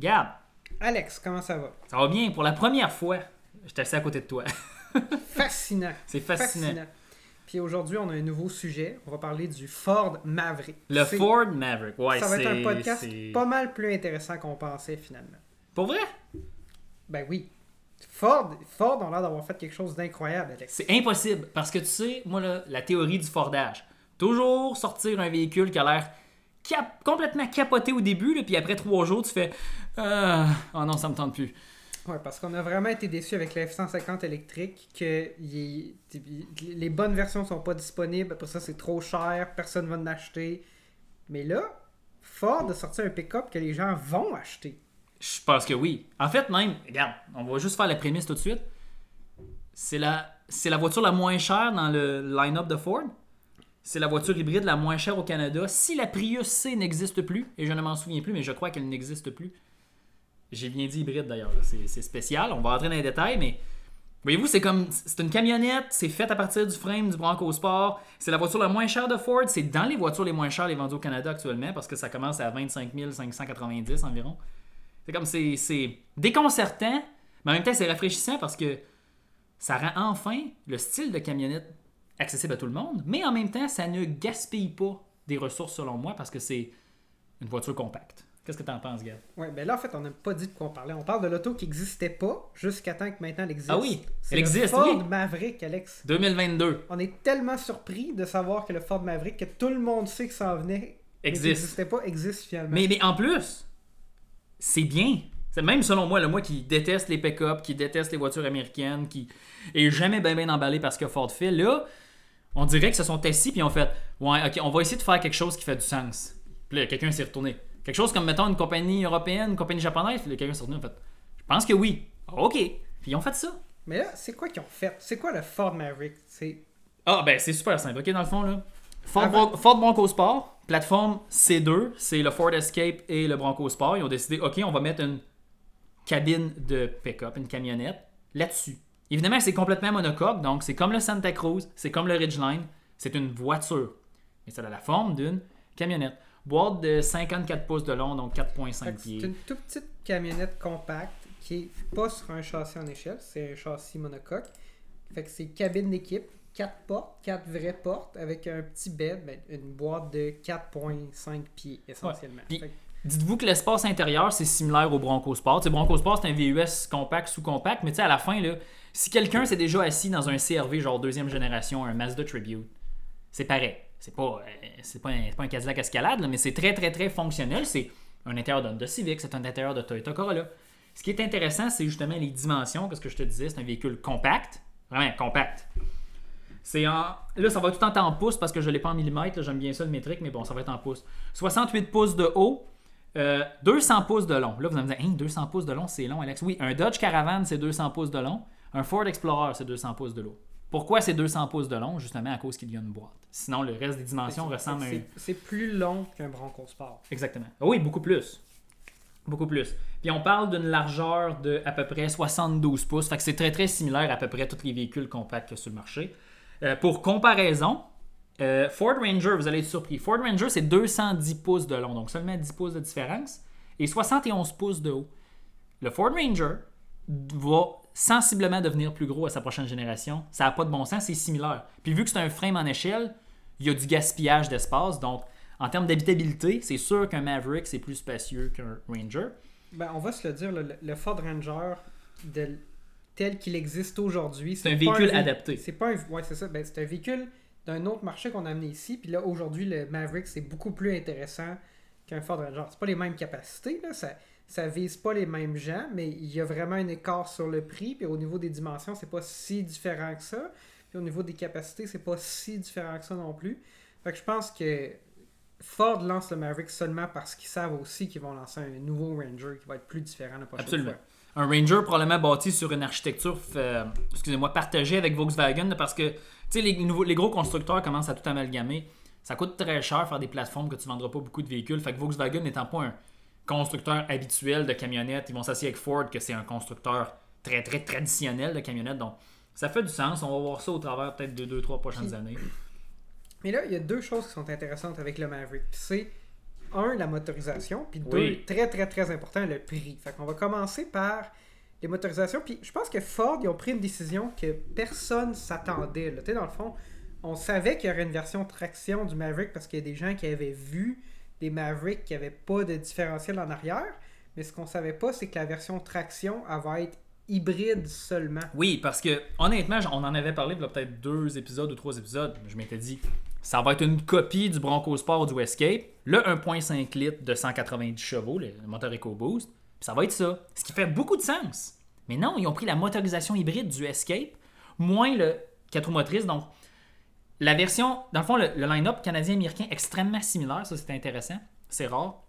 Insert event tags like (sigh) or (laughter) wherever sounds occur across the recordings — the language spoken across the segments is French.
Gab, Alex, comment ça va? ça va bien. Pour la première fois, je suis assis à côté de toi. (laughs) Fascinant. C'est fascinant. Puis aujourd'hui, on a un nouveau sujet. On va parler du Ford Maverick. Le Ford Maverick. Ouais, Ça va être un podcast pas mal plus intéressant qu'on pensait finalement. Pour vrai? Ben oui. Ford, Ford ont l'air d'avoir fait quelque chose d'incroyable, Alex. C'est impossible. Parce que tu sais, moi, là, la théorie du Fordage. Toujours sortir un véhicule qui a l'air cap- complètement capoté au début, là, puis après trois jours, tu fais euh, Oh non, ça me tente plus. Ouais, parce qu'on a vraiment été déçus avec la F-150 électrique que les bonnes versions sont pas disponibles. Après ça, c'est trop cher. Personne va en acheter. Mais là, Ford a sorti un pick-up que les gens vont acheter. Je pense que oui. En fait, même, regarde, on va juste faire la prémisse tout de suite. C'est la, c'est la voiture la moins chère dans le line-up de Ford. C'est la voiture hybride la moins chère au Canada. Si la Prius C n'existe plus, et je ne m'en souviens plus, mais je crois qu'elle n'existe plus. J'ai bien dit hybride d'ailleurs, c'est, spécial. On va rentrer dans les détails, mais voyez-vous, c'est comme c'est une camionnette, c'est fait à partir du frame du Bronco Sport. C'est la voiture la moins chère de Ford. C'est dans les voitures les moins chères les vendues au Canada actuellement parce que ça commence à 25 590 environ. C'est comme c'est, déconcertant, mais en même temps c'est rafraîchissant parce que ça rend enfin le style de camionnette accessible à tout le monde, mais en même temps ça ne gaspille pas des ressources selon moi parce que c'est une voiture compacte. Qu'est-ce que tu en penses, Gab? Ouais, ben là, en fait, on n'a pas dit de quoi on parlait. On parle de l'auto qui n'existait pas jusqu'à temps que maintenant elle existe. Ah oui, elle le existe, Ford oui. Maverick, Alex. 2022 On est tellement surpris de savoir que le Ford Maverick, que tout le monde sait que ça en venait, existe. n'existait pas, existe finalement. Mais, mais en plus, c'est bien. C'est même selon moi, le moi qui déteste les pick-up, qui déteste les voitures américaines, qui est jamais bien bien emballé par ce que Ford fait, là, on dirait qu'ils se sont assis puis ont fait Ouais, ok, on va essayer de faire quelque chose qui fait du sens. Puis là, quelqu'un s'est retourné. Quelque chose comme, mettons, une compagnie européenne, une compagnie japonaise, puis là, quelqu'un s'est retourné en fait Je pense que oui. Ok. Puis ils ont fait ça. Mais là, c'est quoi qu'ils ont fait? C'est quoi le Ford Maverick? C'est Ah, ben c'est super simple. Ok, dans le fond, là. Ford, Avant- Bron- Ford Bronco Sport, plateforme C2, c'est le Ford Escape et le Bronco Sport. Ils ont décidé, ok, on va mettre une cabine de pick-up, une camionnette, là-dessus. Évidemment, c'est complètement monocoque, donc c'est comme le Santa Cruz, c'est comme le Ridgeline, c'est une voiture. Mais ça a la forme d'une camionnette. Boîte de 54 pouces de long, donc 4,5 fait que c'est pieds. une toute petite camionnette compacte qui est pas sur un châssis en échelle, c'est un châssis monocoque. Fait que c'est cabine d'équipe, 4 portes, 4 vraies portes avec un petit bed, ben, une boîte de 4,5 pieds essentiellement. Puis- Dites-vous que l'espace intérieur, c'est similaire au Bronco Sport. Tu sais, Bronco Sport, c'est un VUS compact, sous-compact, mais tu sais, à la fin, là, si quelqu'un s'est déjà assis dans un CRV, genre deuxième génération, un Mazda Tribute, c'est pareil. C'est pas, euh, c'est pas, un, c'est pas un Cadillac Escalade, là, mais c'est très, très, très fonctionnel. C'est un intérieur de Civic, c'est un intérieur de Toyota Corolla. Ce qui est intéressant, c'est justement les dimensions, que ce que je te disais, c'est un véhicule compact, vraiment compact. C'est en... Là, ça va tout en temps en pouces parce que je l'ai pas en millimètres. J'aime bien ça le métrique, mais bon, ça va être en pouces. 68 pouces de haut, euh, 200 pouces de long. Là, vous allez me dire, Hein, 200 pouces de long, c'est long, Alex. Oui, un Dodge Caravan, c'est 200 pouces de long. Un Ford Explorer, c'est 200 pouces de long. Pourquoi c'est 200 pouces de long? Justement à cause qu'il y a une boîte. Sinon, le reste des dimensions ressemble à un. c'est- plus long qu'un Bronco Sport. Exactement. Ah Oui, beaucoup plus. Beaucoup plus. Puis on parle d'une largeur de à peu près 72 pouces. Fait que c'est très très similaire à peu près à tous les véhicules compacts qu'il y a sur le marché. Euh, pour comparaison, euh, Ford Ranger, vous allez être surpris. Ford Ranger, c'est 210 pouces de long, donc seulement 10 pouces de différence, et 71 pouces de haut. Le Ford Ranger va sensiblement devenir plus gros à sa prochaine génération. Ça n'a pas de bon sens, c'est similaire. Puis vu que c'est un frame en échelle, il y a du gaspillage d'espace, donc en termes d'habitabilité, c'est sûr qu'un Maverick, c'est plus spacieux qu'un Ranger. Ben, on va se le dire, le, le Ford Ranger de- tel qu'il existe aujourd'hui, C'est un véhicule vé- adapté. C'est pas un, ouais, c'est ça. Ben, c'est un véhicule d'un autre marché qu'on a amené ici. Puis là, aujourd'hui, le Maverick, c'est beaucoup plus intéressant qu'un Ford Ranger. C'est pas les mêmes capacités, là. Ça, ça vise pas les mêmes gens, mais il y a vraiment un écart sur le prix. Puis au niveau des dimensions, c'est pas si différent que ça. Puis au niveau des capacités, c'est pas si différent que ça non plus. Fait que je pense que Ford lance le Maverick seulement parce qu'ils savent aussi qu'ils vont lancer un nouveau Ranger qui va être plus différent la prochaine Absolument. fois. Un Ranger probablement bâti sur une architecture, euh, excusez-moi, partagée avec Volkswagen, parce que tu sais, les, nouveaux- les gros constructeurs commencent à tout amalgamer. Ça coûte très cher faire des plateformes que tu vendras pas beaucoup de véhicules. Fait que Volkswagen n'étant pas un constructeur habituel de camionnettes, ils vont s'associer avec Ford, que c'est un constructeur très très traditionnel de camionnettes. Donc ça fait du sens. On va voir ça au travers peut-être de 2-3 prochaines années. Mais là, il y a deux choses qui sont intéressantes avec le Maverick. C'est un, la motorisation, puis deux, Oui. très très très important, le prix. Fait qu'on va commencer par les motorisations. Puis je pense que Ford, ils ont pris une décision que personne s'attendait. Tu sais, dans le fond, on savait qu'il y aurait une version traction du Maverick parce qu'il y a des gens qui avaient vu des Mavericks qui n'avaient pas de différentiel en arrière. Mais ce qu'on savait pas, c'est que la version traction, elle va être hybride seulement. Oui, parce que honnêtement, on en avait parlé il y a peut-être deux épisodes ou trois épisodes. Je m'étais dit, ça va être une copie du Bronco Sport du Escape, le 1.5 litres de 190 chevaux, le moteur EcoBoost, ça va être ça. Ce qui fait beaucoup de sens. Mais non, ils ont pris la motorisation hybride du Escape, moins le 4 roues motrices. Donc, la version, dans le fond, le, le line-up canadien-américain extrêmement similaire, ça c'est intéressant, c'est rare.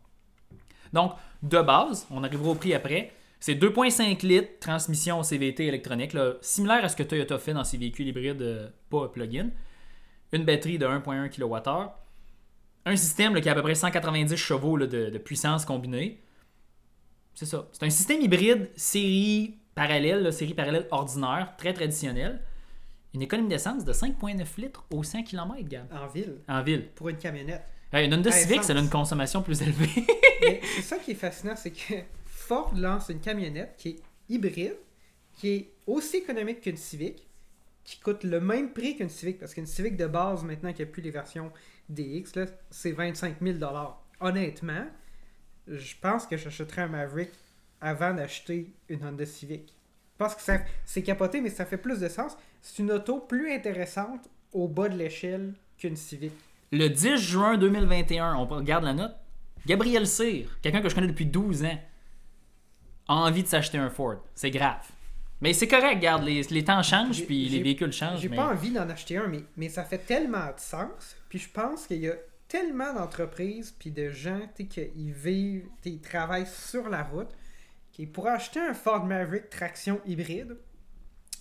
Donc, de base, on arrivera au prix après. C'est 2.5 litres, transmission CVT électronique, là, similaire à ce que Toyota fait dans ses véhicules hybrides euh, pas plug-in. Une batterie de 1.1 kWh. Un système là, qui a à peu près 190 chevaux là, de, de puissance combinée. C'est ça. C'est un système hybride série parallèle, série parallèle ordinaire, très traditionnel. Une économie d'essence de 5.9 litres au 100 km, Gab, En ville, en ville. pour une camionnette. Ouais, une Honda Civic, ça a une consommation plus élevée. (laughs) C'est ça qui est fascinant, c'est que Ford lance une camionnette qui est hybride, qui est aussi économique qu'une Civic, qui coûte le même prix qu'une Civic, parce qu'une Civic de base, maintenant qu'il n'y a plus les versions DX, c'est 25 000 Honnêtement, je pense que j'achèterais un Maverick avant d'acheter une Honda Civic. Pense que c'est capoté, mais ça fait plus de sens. C'est une auto plus intéressante au bas de l'échelle qu'une Civic. Le 10 juin 2021, on regarde la note. Gabriel Cyr, quelqu'un que je connais depuis 12 ans, a envie de s'acheter un Ford. C'est grave. Mais c'est correct, regarde, les, les temps changent, puis les véhicules changent. J'ai mais- pas envie d'en acheter un, mais, mais ça fait tellement de sens. Puis je pense qu'il y a tellement d'entreprises puis de gens tu sais, qui vivent, ils travaillent sur la route, qu'ils pourraient acheter un Ford Maverick traction hybride.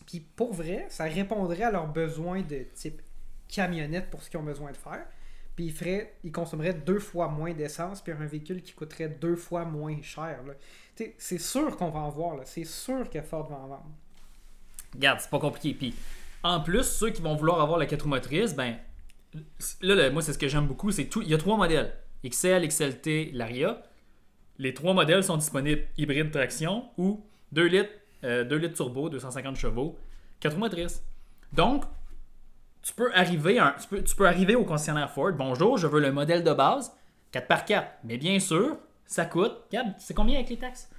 Puis pour vrai, ça répondrait à leurs besoins de type camionnette pour ce qu'ils ont besoin de faire. Puis ils, feraient, ils consommeraient deux fois moins d'essence, puis un véhicule qui coûterait deux fois moins cher. C'est sûr qu'on va en voir, c'est sûr que Ford va en vendre. Regarde, c'est pas compliqué. Puis, en plus, ceux qui vont vouloir avoir la 4 roues motrices, ben, là, moi, c'est ce que j'aime beaucoup, c'est tout. Il y a trois modèles XL, XLT, l'Aria. Les trois modèles sont disponibles hybride traction ou 2 litres, euh, 2 litres turbo, 250 chevaux, 4 roues motrices. Donc, tu peux arriver, à un- tu, peux, tu peux arriver au concessionnaire Ford. Bonjour, je veux le modèle de base, 4x4. Mais bien sûr, ça coûte. Regarde, c'est combien avec les taxes?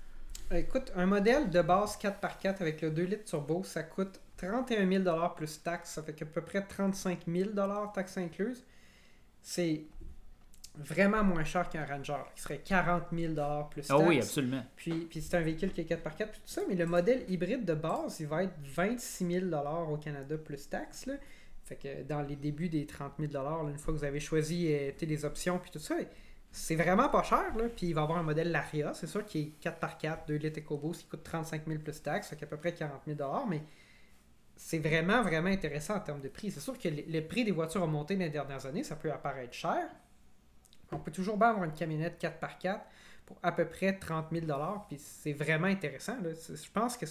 Écoute, un modèle de base 4x4 avec le 2 litres turbo, ça coûte 31 000 plus taxes. Ça fait à peu près 35 000 taxes incluses. C'est vraiment moins cher qu'un Ranger, qui serait 40 000 plus taxes. Ah oui, absolument. Puis, puis c'est un véhicule qui est 4x4 puis tout ça, mais le modèle hybride de base, il va être 26 000 au Canada plus taxes. Là. Fait que dans les débuts des 30 000 là, une fois que vous avez choisi euh, les options puis tout ça, c'est vraiment pas cher. Puis il va avoir un modèle Laria, c'est sûr, qui est 4x4, 2 litres EcoBoost, qui coûte 35 000 plus taxes, fait qu'à peu près 40 000 mais c'est vraiment, vraiment intéressant en termes de prix. C'est sûr que le, prix des voitures a monté dans les dernières années, ça peut apparaître cher. On peut toujours bien avoir une camionnette 4x4 pour à peu près 30 000 puis c'est vraiment intéressant. Je pense que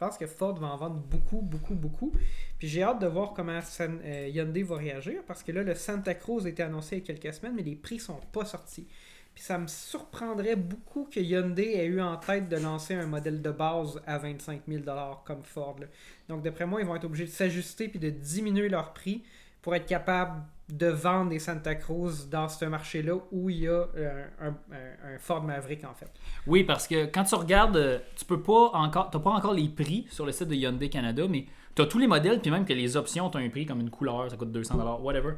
pense que Ford va en vendre beaucoup, beaucoup, beaucoup. Puis j'ai hâte de voir comment euh, Hyundai va réagir parce que là, le Santa Cruz a été annoncé il y a quelques semaines, mais les prix sont pas sortis. Puis ça me surprendrait beaucoup que Hyundai ait eu en tête de lancer un modèle de base à 25 000 comme Ford. Donc d'après moi, ils vont être obligés de s'ajuster puis de diminuer leur prix pour être capable de vendre des Santa Cruz dans ce marché-là où il y a euh, un, un- un Ford Maverick en fait. Oui, parce que quand tu regardes, euh, tu peux pas encore, t'as pas encore les prix sur le site de Hyundai Canada, mais tu as tous les modèles, puis même que les options ont un prix comme une couleur, ça coûte 200 whatever.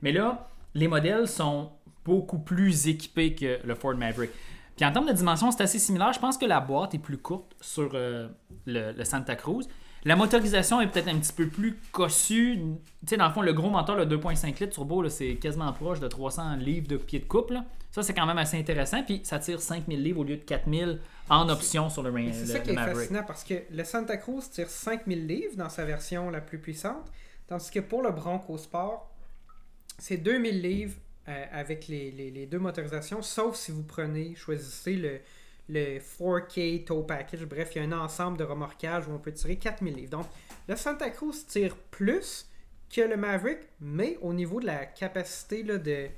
Mais là, les modèles sont beaucoup plus équipés que le Ford Maverick. Puis en termes de dimension, c'est assez similaire. Je pense que la boîte est plus courte sur euh, le, le Santa Cruz. La motorisation est peut-être un petit peu plus cossue. Tu sais, dans le fond, le gros moteur, le 2.5 litres turbo, c'est quasiment proche de 300 livres de pied de couple. là. Ça, c'est quand même assez intéressant. Puis ça tire 5000 livres au lieu de 4000 en option sur le, Ra- C'est ça qui est Maverick. fascinant parce que le Santa Cruz tire 5000 livres dans sa version la plus puissante, tandis que pour le Bronco Sport, c'est 2000 livres euh, avec les, les- les deux motorisations, sauf si vous prenez, choisissez le, le 4K Tow Package. Bref, il y a un ensemble de remorquage où on peut tirer 4000 livres. Donc, le Santa Cruz tire plus, que le Maverick, mais au niveau de la capacité là, de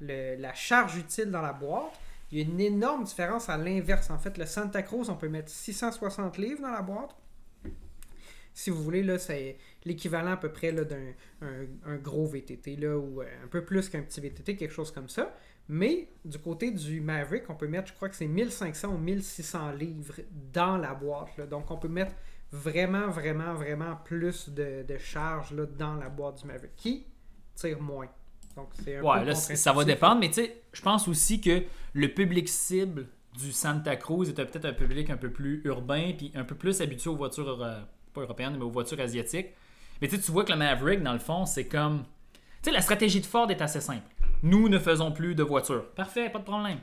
la charge utile dans la boîte, il y a une énorme différence à l'inverse. En fait, le Santa Cruz, on peut mettre 660 livres dans la boîte. Si vous voulez, c'est l'équivalent à peu près d'un un, un gros VTT, ou euh, un peu plus qu'un petit VTT, quelque chose comme ça. Mais du côté du Maverick, on peut mettre, je crois que c'est 1500 ou 1600 livres dans la boîte. là. Donc, on peut mettre vraiment, vraiment, vraiment plus de, de charge là, dans la boîte du Maverick, qui tire moins. Donc, c'est un Ouais, peu là, ça va dépendre, mais tu sais, je pense aussi que le public cible du Santa Cruz était peut-être un public un peu plus urbain, puis un peu plus habitué aux voitures, euh, pas européennes, mais aux voitures asiatiques. Mais tu sais, tu vois que le Maverick, dans le fond, c'est comme. Tu sais, la stratégie de Ford est assez simple. Nous ne faisons plus de voitures. Parfait, pas de problème.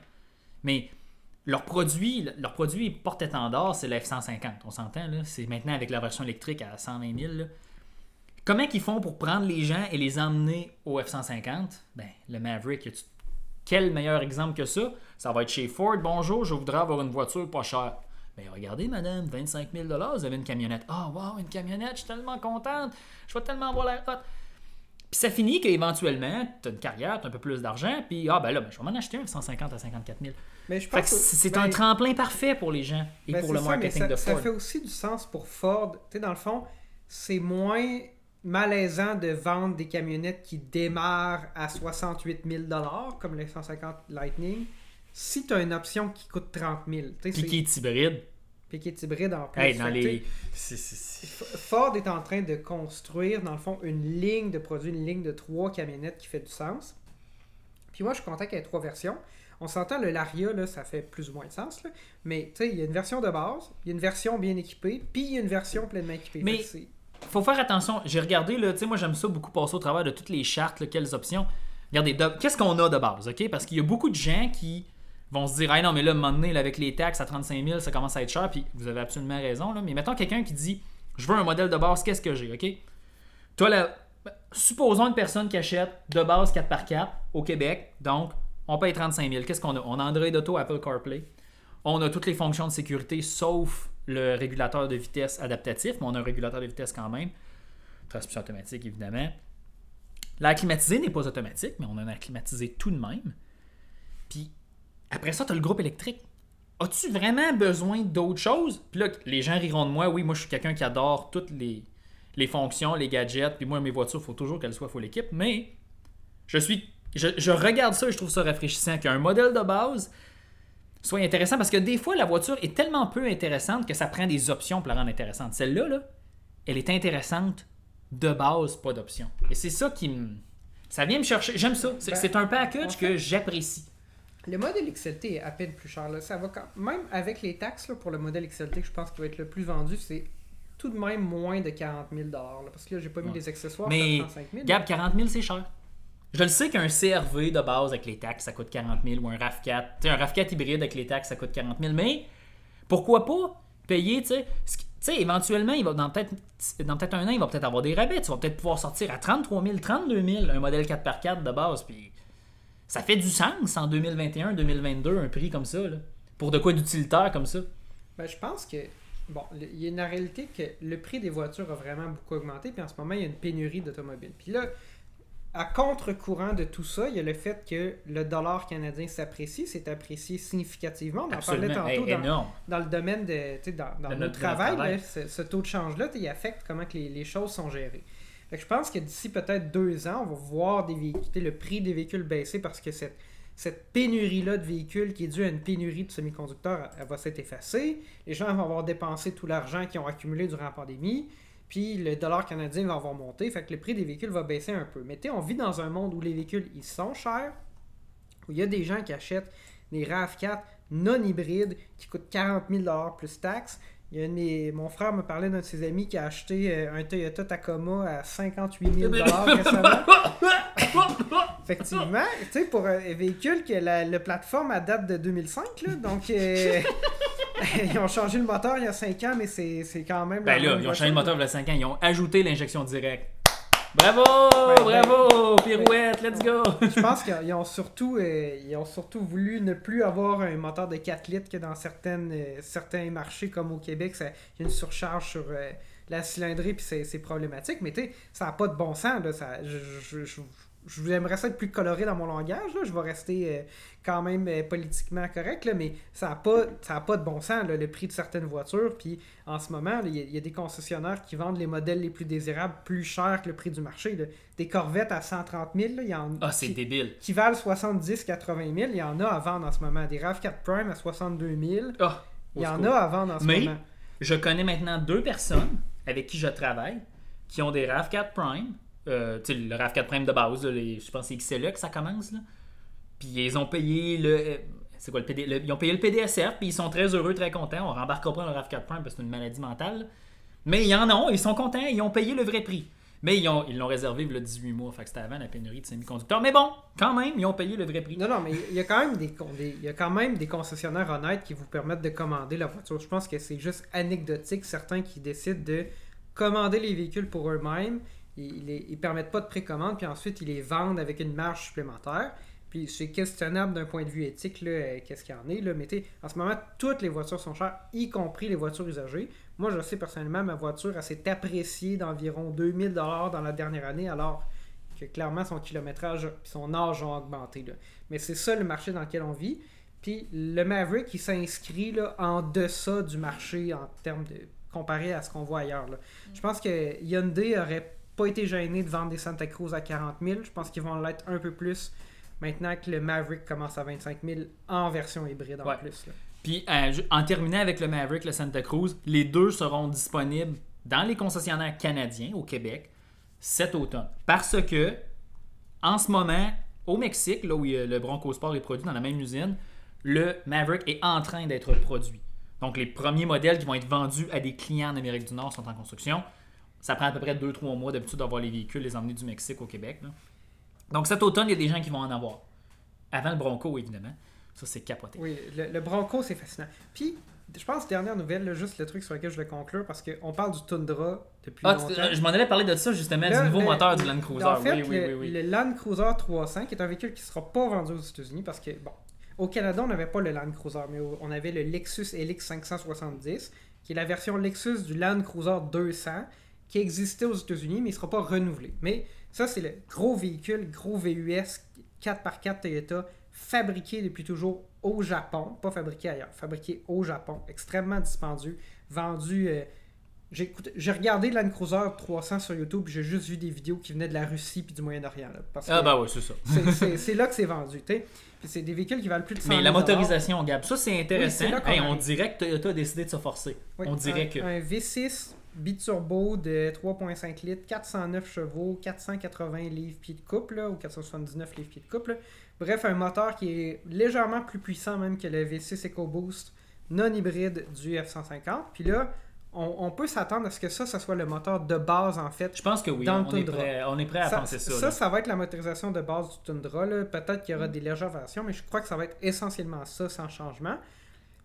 Mais leur produit, leur produit porte-étendard, c'est la F-150. On s'entend, là. C'est maintenant avec la version électrique à 120 000. là. Comment qu'ils font pour prendre les gens et les emmener au F-150? Ben, le Maverick, quel meilleur exemple que ça? Ça va être chez Ford. Bonjour, je voudrais avoir une voiture pas chère. Ben, regardez, madame, 25 000 vous avez une camionnette. Ah, wow, une camionnette, je suis tellement contente. Je vais tellement avoir l'air hot. Puis ça finit qu'éventuellement, tu as une carrière, tu as un peu plus d'argent, puis ah, ben là, ben, je vais m'en acheter un 150 à 54 000. Mais je Fait que pense c'est ben, un tremplin parfait pour les gens et Ben, pour le ça, mais marketing ça, de ça Ford. fait aussi du sens pour Ford. Tu sais, dans le fond, c'est moins malaisant de vendre des camionnettes qui démarrent à 68 000 comme les 150 Lightning si tu as une option qui coûte 30 000. Tu sais, Puis qui est hybride. Puis qui est hybride en plus. Hey, dans les... Ford est en train de construire, dans le fond, une ligne de produits, une ligne de trois camionnettes qui fait du sens. Puis moi, je suis content qu'il y ait trois versions. On s'entend, le Laria, là, ça fait plus ou moins de sens. là. Mais tu sais, il y a une version de base, il y a une version bien équipée, puis il y a une version pleinement équipée. Mais- faut faire attention. J'ai regardé, là, tu sais, moi j'aime ça beaucoup passer au travers de toutes les chartes, là, quelles options. Regardez, de- qu'est-ce qu'on a de base, OK? Parce qu'il y a beaucoup de gens qui vont se dire, ah non, mais là, un moment donné, là, avec les taxes à 35 000, ça commence à être cher, puis vous avez absolument raison, là. Mais mettons quelqu'un qui dit, je veux un modèle de base, qu'est-ce que j'ai, OK? Toi, là, supposons une personne qui achète de base 4x4 au Québec, donc on paye 35 000. Qu'est-ce qu'on a? On a Android Auto, Apple CarPlay. On a toutes les fonctions de sécurité, sauf le régulateur de vitesse adaptatif, mais on a un régulateur de vitesse quand même. Transmission automatique, évidemment. L'air climatisé n'est pas automatique, mais on a un air climatisé tout de même. Puis après ça, tu as le groupe électrique. As-tu vraiment besoin d'autre chose? Puis là, les gens riront de moi. Oui, moi, je suis quelqu'un qui adore toutes les, les fonctions, les gadgets. Puis moi, mes voitures, il faut toujours qu'elles soient full équipe. Mais je suis. Je, je regarde ça et je trouve ça rafraîchissant qu'un modèle de base soit intéressant parce que des fois, la voiture est tellement peu intéressante que ça prend des options pour la rendre intéressante. Celle-là, là, elle est intéressante de base, pas d'option. Et c'est ça qui me. Ça vient me chercher. J'aime ça. C'est Ben, un package que j'apprécie. Le modèle XLT est à peine plus cher. Là. Ça va quand... Même avec les taxes là, pour le modèle XLT, que je pense qu'il va être le plus vendu, c'est tout de même moins de 40 000 là, Parce que là, j'ai pas mis Ouais. les accessoires, Mais, ça prend 5 000 Gab, 40 000, c'est cher. Je le sais qu'un CRV de base avec les taxes, ça coûte 40 000 ou un RAV4. Tu sais, un RAV4 hybride avec les taxes, ça coûte 40 000. Mais pourquoi pas payer, tu sais, éventuellement, il va, dans peut-être dans peut-être un an, il va peut-être avoir des rabais. Tu vas peut-être pouvoir sortir à 33 000, 32 000 un modèle 4x4 de base. Puis ça fait du sens en 2021, 2022, un prix comme ça. Là, pour de quoi d'utilitaire comme ça. Ben, je pense que, bon, le- il y a une réalité que le prix des voitures a vraiment beaucoup augmenté, puis en ce moment, il y a une pénurie d'automobiles. Puis là, à contre-courant de tout ça, il y a le fait que le dollar canadien s'apprécie, c'est apprécié significativement. On en parlait tantôt Hey, dans, le domaine de, dans, dans notre, notre travail, travail. là, ce, ce taux de change-là, il affecte comment que les, les choses sont gérées. Je pense que d'ici peut-être deux ans, on va voir le prix des véhicules baisser parce que cette, pénurie-là de véhicules qui est due à une pénurie de semi-conducteurs, elle va s'être effacée. Les gens vont avoir dépensé tout l'argent qu'ils ont accumulé durant la pandémie. Puis le dollar canadien va avoir monté, fait que le prix des véhicules va baisser un peu. Mais on vit dans un monde où les véhicules, ils sont chers, où il y a des gens qui achètent des RAV4 non hybrides qui coûtent 40 000 plus taxes. Il y a mes- mon frère me parlait d'un de ses amis qui a acheté euh, un Toyota Tacoma à 58 000 (laughs) récemment. (laughs) Effectivement, tu sais, pour un véhicule que la, la plateforme elle date de 2005, là, donc euh, (laughs) ils ont changé le moteur il y a 5 ans, mais c'est c'est quand même. Ben là, ils ont changé le moteur il y a 5 ans. Ils ont ajouté l'injection directe. Bravo! ben, bravo! Pirouette, let's go! Je pense qu'ils ont surtout, euh, ils ont surtout voulu ne plus avoir un moteur de 4 litres que dans certaines, euh, certains marchés comme au Québec, il y a une surcharge sur euh, la cylindrée, puis c'est problématique. Mais tu sais, ça n'a pas de bon sens. Là, ça, je, je, je, je j'aimerais ça être plus coloré dans mon langage. Là. Je vais rester euh, quand même euh, politiquement correct, là, mais ça n'a pas, ça a pas de bon sens, là, le prix de certaines voitures. Puis en ce moment, il y, a- il y a des concessionnaires qui vendent les modèles les plus désirables plus cher que le prix du marché. là. Des Corvettes à 130 000, là, il y en Ah, c'est qui- débile. qui valent 70-80 000, il y en a à vendre en ce moment. Des RAV4 Prime à 62 000, Ah, il y en a à vendre en ce Mais- moment. Je connais maintenant deux personnes avec qui je travaille qui ont des RAV4 Prime. Euh, le RAV4 Prime de base, je pense que c'est XLE que ça commence. Là. Puis ils ont payé le. euh, C'est quoi le PD? le- ils ont payé le PDSF, puis ils sont très heureux, très contents. On rembarquera pas dans le RAV4 Prime parce que c'est une maladie mentale. Mais ils en ont, ils sont contents, ils ont payé le vrai prix. Mais ils ont- ils l'ont réservé a 18 mois, fait que c'était avant la pénurie de semi-conducteurs. Mais bon, quand même, ils ont payé le vrai prix. Non, non, mais il y a quand même des concessionnaires honnêtes qui vous permettent de commander la voiture. Je pense que c'est juste anecdotique, certains qui décident de commander les véhicules pour eux-mêmes. Ils, ils permettent pas de précommande, puis ensuite ils les vendent avec une marge supplémentaire. Puis c'est questionnable d'un point de vue éthique, là, euh, qu'est-ce qu'il y en est. Là. Mais en ce moment, toutes les voitures sont chères, y compris les voitures usagées. Moi, je sais personnellement, ma voiture, s'est appréciée d'environ 2000 dans la dernière année, alors que clairement son kilométrage et son âge ont augmenté. là. Mais c'est ça le marché dans lequel on vit. Puis le Maverick, il s'inscrit là, en deçà du marché en termes de comparé à ce qu'on voit ailleurs. là. Je pense que Hyundai aurait pas été gêné de vendre des Santa Cruz à 40 000. Je pense qu'ils vont l'être un peu plus maintenant que le Maverick commence à 25 000 en version hybride en Ouais. plus. là. Puis euh, en terminant avec le Maverick, le Santa Cruz, les deux seront disponibles dans les concessionnaires canadiens au Québec cet automne. Parce que en ce moment, au Mexique, là où le Bronco Sport est produit dans la même usine, le Maverick est en train d'être produit. Donc les premiers modèles qui vont être vendus à des clients en Amérique du Nord sont en construction. Ça prend à peu près 2-3 mois d'habitude d'avoir les véhicules, les emmener du Mexique au Québec. là. Donc cet automne, il y a des gens qui vont en avoir. Avant le Bronco, évidemment. Ça, c'est capoté. Oui, le, le Bronco, c'est fascinant. Puis, je pense, dernière nouvelle, là, juste le truc sur lequel je vais conclure, parce qu'on parle du Tundra depuis Ah, longtemps. tu- je m'en allais parler de ça justement, Là, du nouveau le- moteur du Land Cruiser. En fait, oui, oui, le, oui, oui. le Land Cruiser 300, qui est un véhicule qui ne sera pas vendu aux États-Unis, parce que, bon, au Canada, on n'avait pas le Land Cruiser, mais on avait le Lexus LX 570, qui est la version Lexus du Land Cruiser 200, qui existait aux États-Unis, mais il ne sera pas renouvelé. Mais ça, c'est le gros véhicule, gros VUS 4x4 Toyota, fabriqué depuis toujours au Japon, pas fabriqué ailleurs, fabriqué au Japon, extrêmement dispendieux, vendu. euh, j'ai regardé Land Cruiser 300 sur YouTube, puis j'ai juste vu des vidéos qui venaient de la Russie puis du Moyen-Orient. Ah bah oui, c'est ça. (laughs) c'est- là que c'est vendu. tu sais. C'est des véhicules qui valent plus de 100 Mais 000 la motorisation, Gab, ça c'est intéressant. Oui, Hey, on dirait que Toyota a décidé de se forcer. Oui, on dirait un, que. Un V6 biturbo de 3.5 litres, 409 chevaux, 480 livres-pieds de couple, là, ou 479 livres-pieds de couple. Bref, un moteur qui est légèrement plus puissant même que le V6 EcoBoost non hybride du F-150. Puis là, on, on peut s'attendre à ce que ça, ça soit le moteur de base en fait. Je pense que oui, Dans le on est, prêt, on est prêt à Ça, penser ça. ça, là. ça va être la motorisation de base du Tundra. Peut-être qu'il y aura Mm. des légères versions, mais je crois que ça va être essentiellement ça sans changement.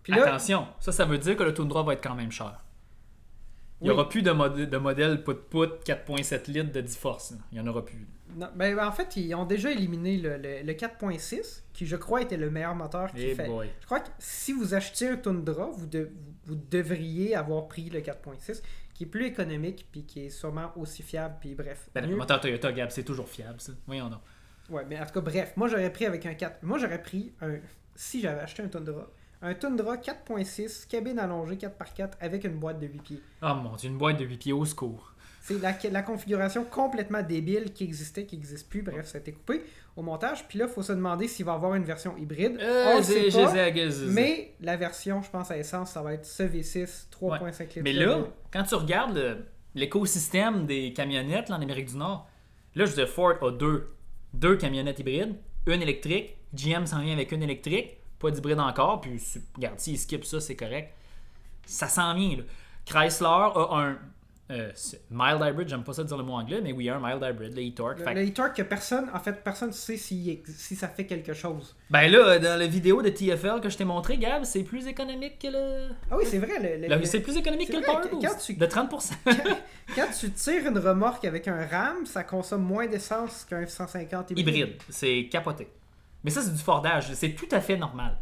Puis là, Attention, ça, ça veut dire que le Tundra va être quand même cher. Il n'y Oui. aura plus de, mod- de modèle put-put 4.7 litres de 10 force. là. Il n'y en aura plus. Non, ben, en fait, ils ont déjà éliminé le, le- le 4.6, qui je crois était le meilleur moteur qui Eh fait. boy. Je crois que si vous achetiez un Tundra, vous, de- vous devriez avoir pris le 4.6, qui est plus économique, puis qui est sûrement aussi fiable, puis bref. Ben, le moteur Toyota, Gab, c'est toujours fiable, ça. Voyons donc. Ouais, mais en tout cas, bref, moi j'aurais pris avec un 4. Moi j'aurais pris un. Si j'avais acheté un Tundra, un Tundra 4.6, cabine allongée 4x4 avec une boîte de 8 pieds. Oh mon dieu, une boîte de 8 pieds au secours. C'est la, la configuration complètement débile qui existait, qui n'existe plus. Bref, ça a été coupé au montage. Puis là, il faut se demander s'il va y avoir une version hybride. Euh, On sait pas, mais la version, je pense, à essence, ça va être ce V6 3.5 litres. Mais là, quand tu regardes l'écosystème des camionnettes là, en Amérique du Nord, là, je dire, Ford a deux, deux camionnettes hybrides, une électrique, GM s'en vient avec une électrique, pas d'hybride encore, puis regarde, s'ils skip ça, c'est correct. Ça s'en vient, là. Chrysler a un euh, mild hybrid, j'aime pas ça dire le mot anglais, mais oui, un mild hybrid, le e-torque. le, e-torque que personne, en fait, personne ne sait si, si ça fait quelque chose. Ben là, dans la vidéo de TFL que je t'ai montré, Gab, c'est plus économique que le. Ah oui, c'est vrai. Le, c'est plus économique que le Power quand tu- de 30%. (laughs) Quand tu tires une remorque avec un RAM, ça consomme moins d'essence qu'un F-150 hybride. hybride. C'est capoté. Mais ça, c'est du Fordage. C'est tout à fait normal.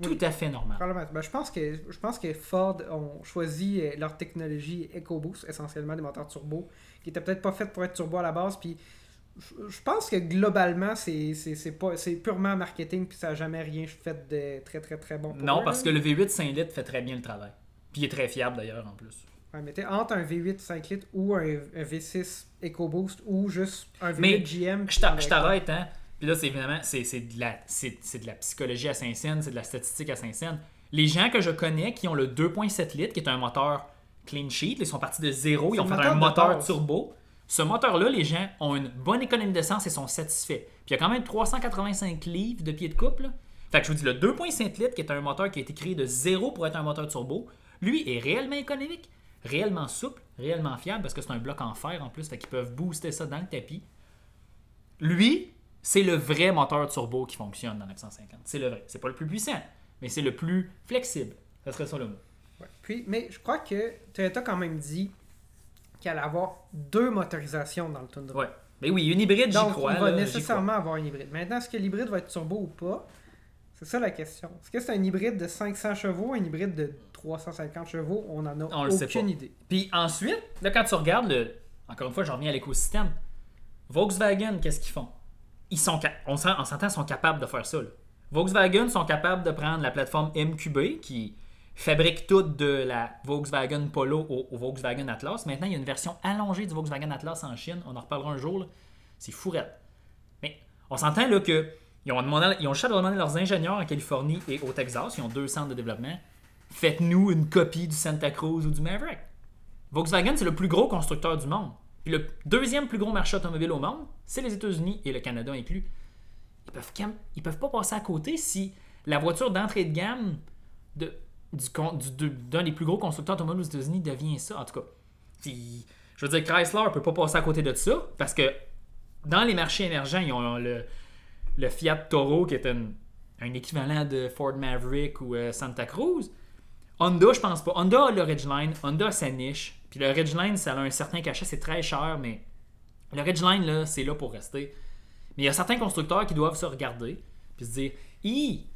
tout à fait normal. Probablement. Ben, je, pense que, je pense que Ford ont choisi euh, leur technologie EcoBoost, essentiellement des moteurs turbo, qui étaient peut-être pas faites pour être turbo à la base. Puis je pense que globalement, c'est purement marketing, puis ça n'a jamais rien fait de très très très bon pour Non, eux, parce que le V8 5 litres fait très bien le travail. Puis il est très fiable d'ailleurs en plus. Ouais, mais entre un V8 5 litres ou un, un V6 EcoBoost ou juste un V8 Mais GM. Je t'arrête, hein. Puis là, c'est évidemment, c'est de, la- de la psychologie à Saint-Saëns, c'est de la statistique à Saint-Saëns. Les gens que je connais qui ont le 2.7 litres, qui est un moteur clean sheet, ils sont partis de zéro, ils ont fait un moteur turbo. Ce moteur-là, les gens ont une bonne économie d'essence et sont satisfaits. Puis il y a quand même 385 livres de pied de couple. là. Fait que je vous dis, le 2.5 litres, qui est un moteur qui a été créé de zéro pour être un moteur turbo, lui est réellement économique, réellement souple, réellement fiable, parce que c'est un bloc en fer en plus, fait qu'ils peuvent booster ça dans le tapis. Lui, c'est le vrai moteur turbo qui fonctionne dans l'F-150. C'est le vrai. C'est pas le plus puissant, mais c'est le plus flexible. Ça serait ça le mot. Ouais. Puis, mais je crois que Toyota a quand même dit qu'il allait avoir deux motorisations dans le Tundra. Ouais. Mais oui, une hybride, j'y crois. on va là, nécessairement avoir une hybride. Maintenant, est-ce que l'hybride va être turbo ou pas? C'est ça la question. Est-ce que c'est un hybride de 500 chevaux, un hybride de 350 chevaux? On en a On le sait aucune pas. idée. Puis ensuite, là, quand tu regardes le. Encore une fois, j'en reviens à l'écosystème. Volkswagen, qu'est-ce qu'ils font? Ils sont On s'en- on s'entend, sont capables de faire ça. Volkswagen sont capables de prendre la plateforme MQB qui fabrique toute de la Volkswagen Polo au, Volkswagen Atlas. Maintenant, il y a une version allongée du Volkswagen Atlas en Chine. On en reparlera un jour. C'est fourette. Mais on s'entend là que ils ont, demandé, ils ont juste à demander à leurs ingénieurs en Californie et au Texas, ils ont deux centres de développement, faites-nous une copie du Santa Cruz ou du Maverick. Volkswagen, c'est le plus gros constructeur du monde. Puis le deuxième plus gros marché automobile au monde, c'est les États-Unis et le Canada inclus. Ils peuvent, ils peuvent pas passer à côté si la voiture d'entrée de gamme d'un des plus gros constructeurs automobiles aux États-Unis devient ça, en tout cas. Je veux dire, Chrysler peut pas passer à côté de ça parce que dans les marchés émergents, ils ont le, le Fiat Toro qui est un, un équivalent de Ford Maverick ou euh, Santa Cruz. Honda, je pense pas. Honda a le Ridgeline, Honda a sa niche. Puis le Ridgeline, ça a un certain cachet, c'est très cher, mais le Ridgeline, là, c'est là pour rester. Mais il y a certains constructeurs qui doivent se regarder puis se dire Hi,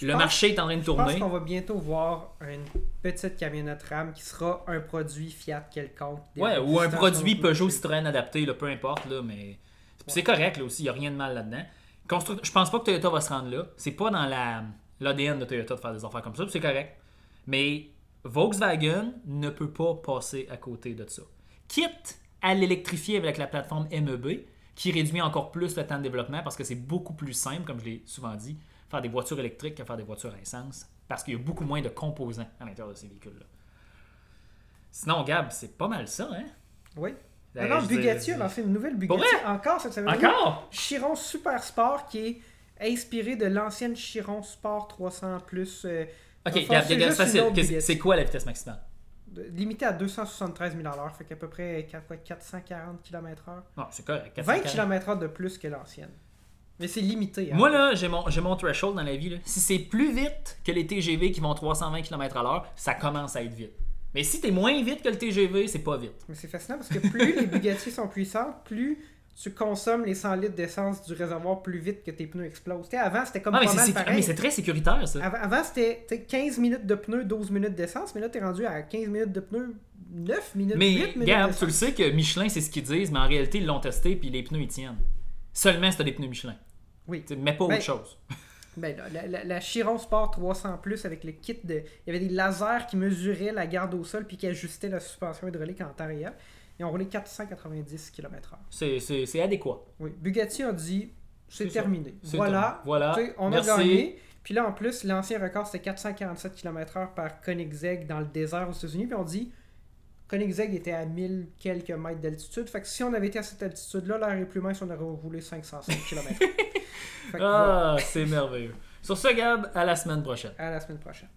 le pense- marché est en train de Je pense tourner. qu'on va bientôt voir une petite camionnette RAM qui sera un produit Fiat quelconque. Ouais, ou un produit Peugeot. Citroën adapté, là, peu importe, là, mais c'est correct là aussi, il n'y a rien de mal là-dedans. Je pense pas que Toyota va se rendre là. C'est pas dans la l'ADN de Toyota de faire des affaires comme ça, puis c'est correct. Mais Volkswagen ne peut pas passer à côté de ça. Quitte à l'électrifier avec la plateforme MEB, qui réduit encore plus le temps de développement parce que c'est beaucoup plus simple, comme je l'ai souvent dit, faire des voitures électriques que faire des voitures à essence, parce qu'il y a beaucoup moins de composants à l'intérieur de ces véhicules-là. Sinon, Gab, c'est pas mal ça, hein? Oui. Alors, je veux Bugatti a lancé une nouvelle Bugatti encore cette semaine. Encore? Chiron Super Sport qui est inspiré de l'ancienne Chiron Sport 300 plus. euh, Ok, c'est juste une facile. autre Qu'est-ce- Bugatti. C'est quoi la vitesse maximale? limité à 273 000 à l'heure, fait qu'à peu près 4 quoi, 440 km/h. Non, c'est correct. 20 440. km/h de plus que l'ancienne. Mais c'est limité. hein. Moi, là, j'ai mon, j'ai mon threshold dans la vie. Là. Si c'est plus vite que les TGV qui vont 320 km à l'heure, ça commence à être vite. Mais si t'es moins vite que le TGV, c'est pas vite. Mais c'est fascinant parce que plus les (laughs) Bugatti sont puissantes, plus tu consommes les 100 litres d'essence du réservoir plus vite que tes pneus explosent. Avant, c'était comme Ah, mais pas c'est, mal pareil. mais c'est très sécuritaire, ça. Avant, avant, c'était tu sais, 15 minutes de pneus, 12 minutes d'essence, mais là, t'es rendu à 15 minutes de pneus, 9 minutes, Mais 8 minutes tu le sais que Michelin, c'est ce qu'ils disent, mais en réalité, ils l'ont testé puis les pneus, ils tiennent. Seulement si t'as des pneus Michelin. Oui. Mais pas Ben, autre chose. (laughs) Ben, là, la, la- la Chiron Sport 300 Plus avec le kit de. Il y avait des lasers qui mesuraient la garde au sol puis qui ajustaient la suspension hydraulique en temps réel. Ils ont roulé 490 km/h. C'est, adéquat. Oui. Bugatti a dit c'est terminé. Voilà. Voilà. On Merci. a gagné. Puis là, en plus, l'ancien record, c'était 447 km/h par Koenigsegg dans le désert aux États-Unis. Puis on dit Koenigsegg était à 1000 quelques mètres d'altitude. Fait que si on avait été à cette altitude-là, l'air est plus mince, on aurait roulé 505 km. (laughs) voilà. Ah, c'est merveilleux. Sur ce, Gab, à la semaine prochaine. À la semaine prochaine.